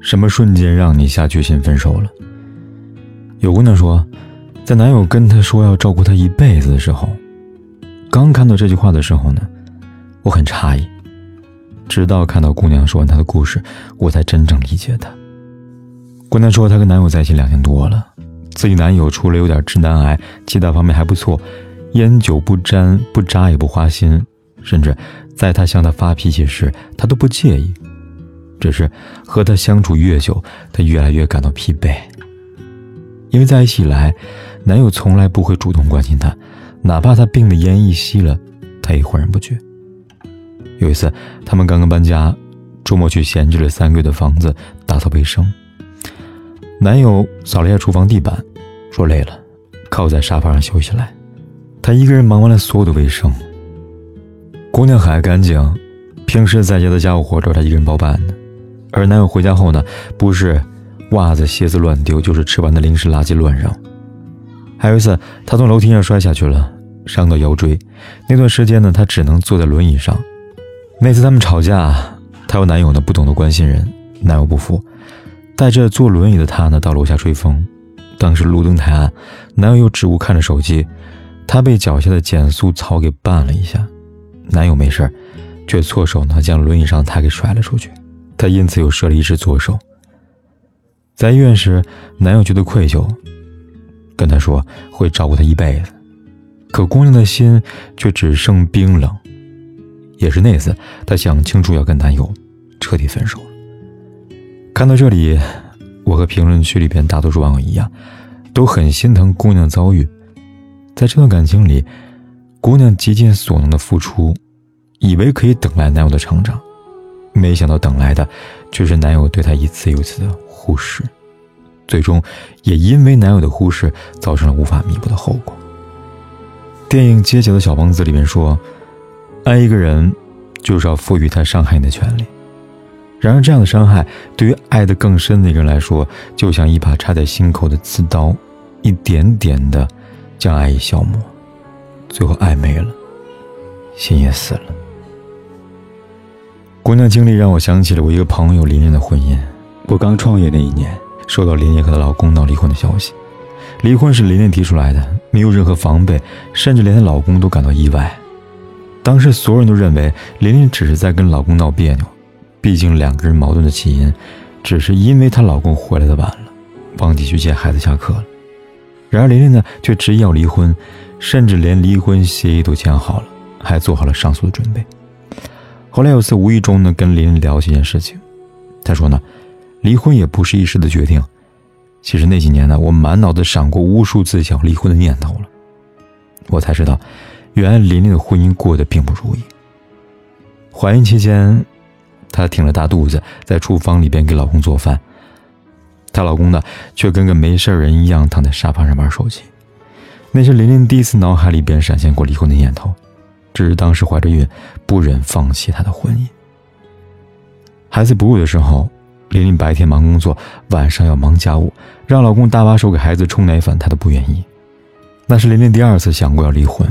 什么瞬间让你下决心分手了？有姑娘说，在男友跟她说要照顾她一辈子的时候，刚看到这句话的时候呢，我很诧异。直到看到姑娘说完她的故事，我才真正理解她。姑娘说，她跟男友在一起两年多了，自己男友除了有点直男癌，其他方面还不错，烟酒不沾，不渣也不花心，甚至在她向他发脾气时，他都不介意。只是和他相处越久，她越来越感到疲惫。因为在一起以来，男友从来不会主动关心她，哪怕她病的奄奄一息了，他也浑然不觉。有一次，他们刚刚搬家，周末去闲置了三个月的房子打扫卫生。男友扫了一下厨房地板，说累了，靠在沙发上休息来。他一个人忙完了所有的卫生。姑娘很爱干净，平时在家的家务活都是她一个人包办的。而男友回家后呢，不是袜子鞋子乱丢，就是吃完的零食垃圾乱扔。还有一次，他从楼梯上摔下去了，伤到腰椎。那段时间呢，他只能坐在轮椅上。那次他们吵架，她和男友呢不懂得关心人，男友不服，带着坐轮椅的她呢到楼下吹风。当时路灯太暗，男友又只顾看着手机，她被脚下的减速槽给绊了一下。男友没事却错手呢将轮椅上的她给甩了出去。她因此又折了一只左手。在医院时，男友觉得愧疚，跟她说会照顾她一辈子，可姑娘的心却只剩冰冷。也是那次，她想清楚要跟男友彻底分手。看到这里，我和评论区里边大多数网友一样，都很心疼姑娘的遭遇。在这段感情里，姑娘竭尽所能的付出，以为可以等来男友的成长。没想到等来的，却是男友对她一次又一次的忽视，最终也因为男友的忽视，造成了无法弥补的后果。电影《街角的小王子》里面说：“爱一个人，就是要赋予他伤害你的权利。”然而，这样的伤害对于爱得更深的人来说，就像一把插在心口的刺刀，一点点的将爱意消磨，最后爱没了，心也死了。姑娘经历让我想起了我一个朋友琳琳的婚姻。我刚创业那一年，收到琳琳和她老公闹离婚的消息。离婚是琳琳提出来的，没有任何防备，甚至连她老公都感到意外。当时所有人都认为琳琳只是在跟老公闹别扭，毕竟两个人矛盾的起因，只是因为她老公回来的晚了，忘记去接孩子下课了。然而琳琳呢，却执意要离婚，甚至连离婚协议都签好了，还做好了上诉的准备。后来有次无意中呢跟琳琳聊起这件事情，她说呢，离婚也不是一时的决定。其实那几年呢，我满脑子闪过无数次想离婚的念头了。我才知道，原来琳琳的婚姻过得并不如意。怀孕期间，她挺着大肚子在厨房里边给老公做饭，她老公呢却跟个没事人一样躺在沙发上玩手机。那是琳琳第一次脑海里边闪现过离婚的念头。只是当时怀着孕，不忍放弃她的婚姻。孩子哺乳的时候，琳琳白天忙工作，晚上要忙家务，让老公搭把手给孩子冲奶粉，她都不愿意。那是琳琳第二次想过要离婚，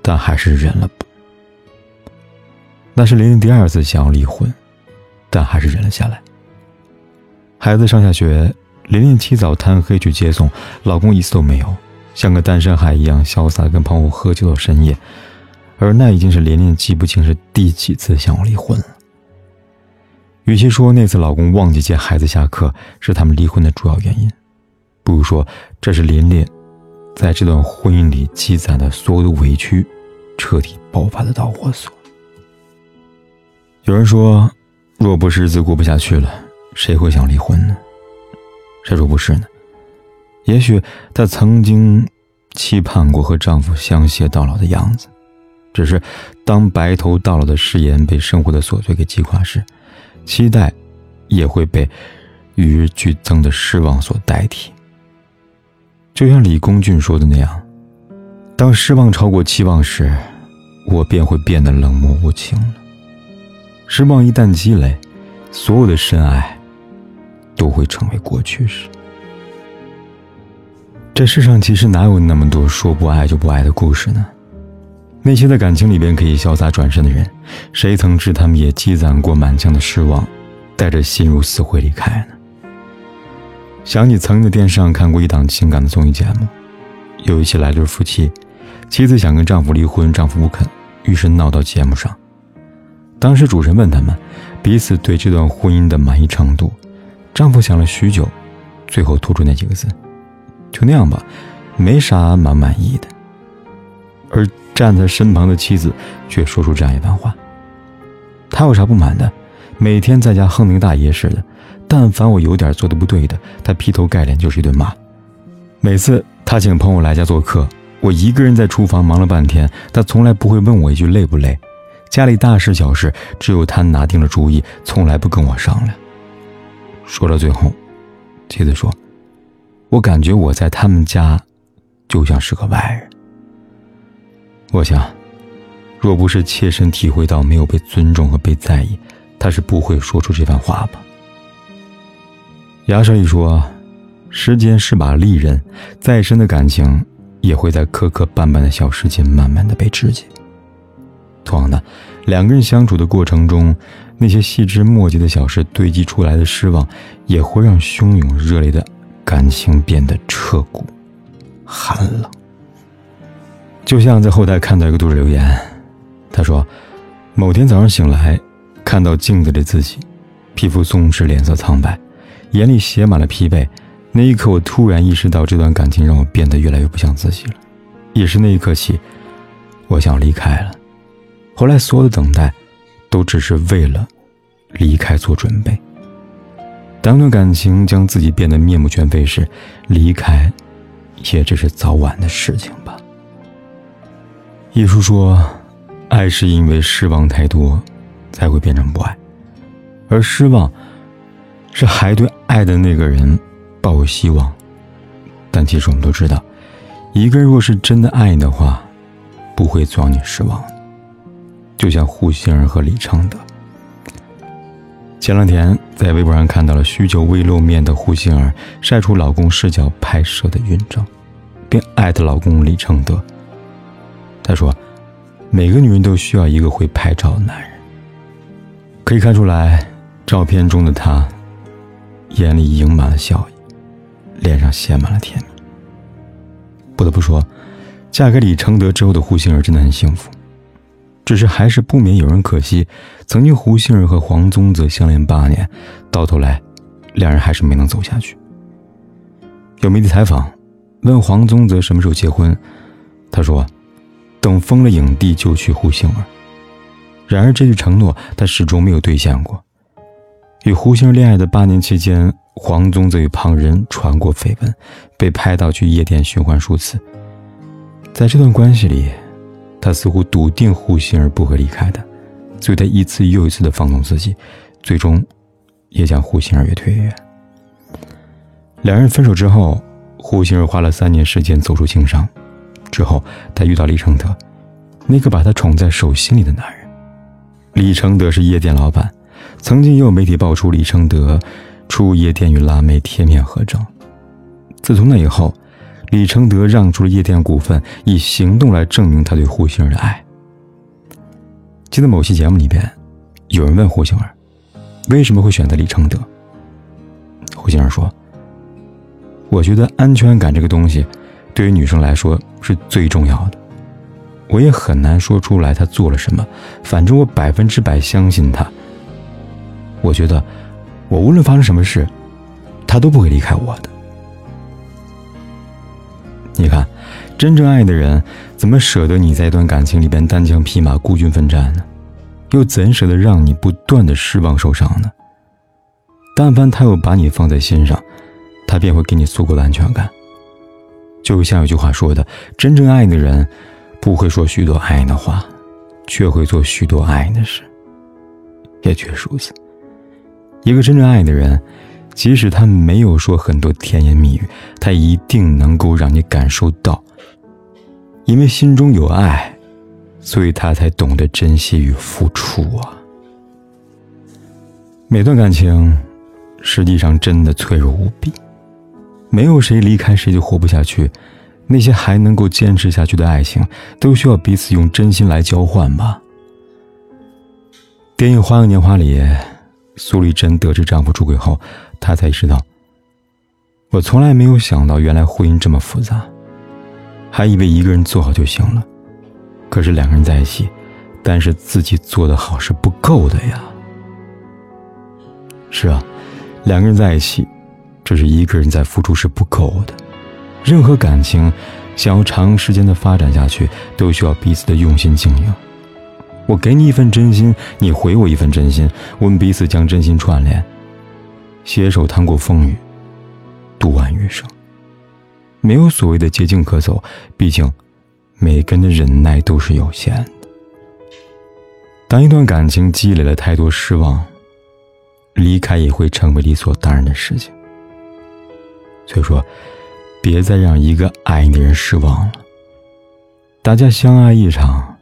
但还是忍了。那是琳琳第二次想要离婚，但还是忍了下来。孩子上下学，琳琳起早贪黑去接送，老公一次都没有，像个单身汉一样潇洒，跟朋友喝酒到深夜。而那已经是琳琳记不清是第几次想要离婚了。与其说那次老公忘记接孩子下课是他们离婚的主要原因，不如说这是琳琳在这段婚姻里积攒的所有的委屈彻底爆发的导火索。有人说，若不是日子过不下去了，谁会想离婚呢？谁说不是呢？也许她曾经期盼过和丈夫相携到老的样子。只是，当白头到老的誓言被生活的琐碎给击垮时，期待也会被与日俱增的失望所代替。就像李公俊说的那样，当失望超过期望时，我便会变得冷漠无情了。失望一旦积累，所有的深爱都会成为过去式。这世上其实哪有那么多说不爱就不爱的故事呢？那些在感情里边可以潇洒转身的人，谁曾知他们也积攒过满腔的失望，带着心如死灰离开呢？想起曾经在电视上看过一档情感的综艺节目，有一起来对夫妻，妻子想跟丈夫离婚，丈夫不肯，于是闹到节目上。当时主持人问他们彼此对这段婚姻的满意程度，丈夫想了许久，最后吐出那几个字：“就那样吧，没啥蛮满意的。”而站在身旁的妻子却说出这样一番话：“他有啥不满的？每天在家横那个大爷似的。”但凡我有点做的不对的，他劈头盖脸就是一顿骂。每次他请朋友来家做客，我一个人在厨房忙了半天，他从来不会问我一句累不累。家里大事小事，只有他拿定了主意，从来不跟我商量。说到最后，妻子说：“我感觉我在他们家，就像是个外人。”我想，若不是切身体会到没有被尊重和被在意，他是不会说出这番话吧。牙舍里说：“时间是把利刃，再深的感情也会在磕磕绊绊的小事间慢慢的被肢解。同样的，两个人相处的过程中，那些细枝末节的小事堆积出来的失望，也会让汹涌热烈的感情变得彻骨、寒冷。就像在后台看到一个读者留言，他说：某天早上醒来，看到镜子里自己，皮肤松弛，脸色苍白。”眼里写满了疲惫，那一刻，我突然意识到，这段感情让我变得越来越不像自己了。也是那一刻起，我想离开了。后来，所有的等待，都只是为了离开做准备。当一段感情将自己变得面目全非时，离开，也只是早晚的事情吧。一书说，爱是因为失望太多，才会变成不爱，而失望。是还对爱的那个人抱有希望，但其实我们都知道，一个人若是真的爱你的话，不会让你失望。就像胡杏儿和李承德。前两天在微博上看到了许久未露面的胡杏儿晒出老公视角拍摄的孕照，并艾特老公李承德。她说：“每个女人都需要一个会拍照的男人。”可以看出来，照片中的他。眼里盈满了笑意，脸上写满了甜蜜。不得不说，嫁给李承德之后的胡杏儿真的很幸福。只是还是不免有人可惜，曾经胡杏儿和黄宗泽相恋八年，到头来，两人还是没能走下去。有媒体采访，问黄宗泽什么时候结婚，他说：“等封了影帝就娶胡杏儿。”然而这句承诺他始终没有兑现过。与胡杏儿恋爱的八年期间，黄宗泽与旁人传过绯闻，被拍到去夜店寻欢数次。在这段关系里，他似乎笃定胡杏儿不会离开他，所以他一次又一次的放纵自己，最终也将胡杏儿越推越远。两人分手之后，胡杏儿花了三年时间走出情伤，之后他遇到李承德，那个把他宠在手心里的男人。李承德是夜店老板。曾经也有媒体爆出李承德出夜店与辣妹贴面合照。自从那以后，李承德让出了夜店股份，以行动来证明他对胡杏儿的爱。记得某期节目里边，有人问胡杏儿为什么会选择李承德，胡杏儿说：“我觉得安全感这个东西，对于女生来说是最重要的。我也很难说出来他做了什么，反正我百分之百相信他。”我觉得，我无论发生什么事，他都不会离开我的。你看，真正爱的人，怎么舍得你在一段感情里边单枪匹马、孤军奋战呢？又怎舍得让你不断的失望、受伤呢？但凡他有把你放在心上，他便会给你足够的安全感。就像有句话说的：“真正爱的人，不会说许多爱的话，却会做许多爱的事。”也确实如此。一个真正爱的人，即使他没有说很多甜言蜜语，他一定能够让你感受到，因为心中有爱，所以他才懂得珍惜与付出啊。每段感情，实际上真的脆弱无比，没有谁离开谁就活不下去。那些还能够坚持下去的爱情，都需要彼此用真心来交换吧。电影《花样年华》里，苏丽珍得知丈夫出轨后，她才意识到，我从来没有想到，原来婚姻这么复杂，还以为一个人做好就行了。可是两个人在一起，但是自己做的好是不够的呀。是啊，两个人在一起，只是一个人在付出是不够的。任何感情想要长时间的发展下去，都需要彼此的用心经营。我给你一份真心，你回我一份真心，我们彼此将真心串联，携手趟过风雨，度完余生。没有所谓的捷径可走，毕竟每个人的忍耐都是有限的。当一段感情积累了太多失望，离开也会成为理所当然的事情。所以说。别再让一个爱你的人失望了。大家相爱一场，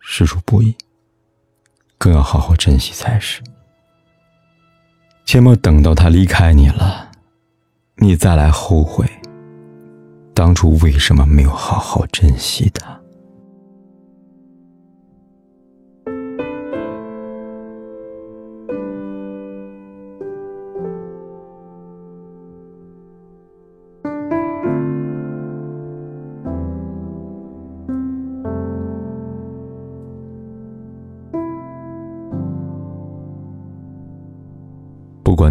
实属不易，更要好好珍惜才是。切莫等到他离开你了，你再来后悔，当初为什么没有好好珍惜他。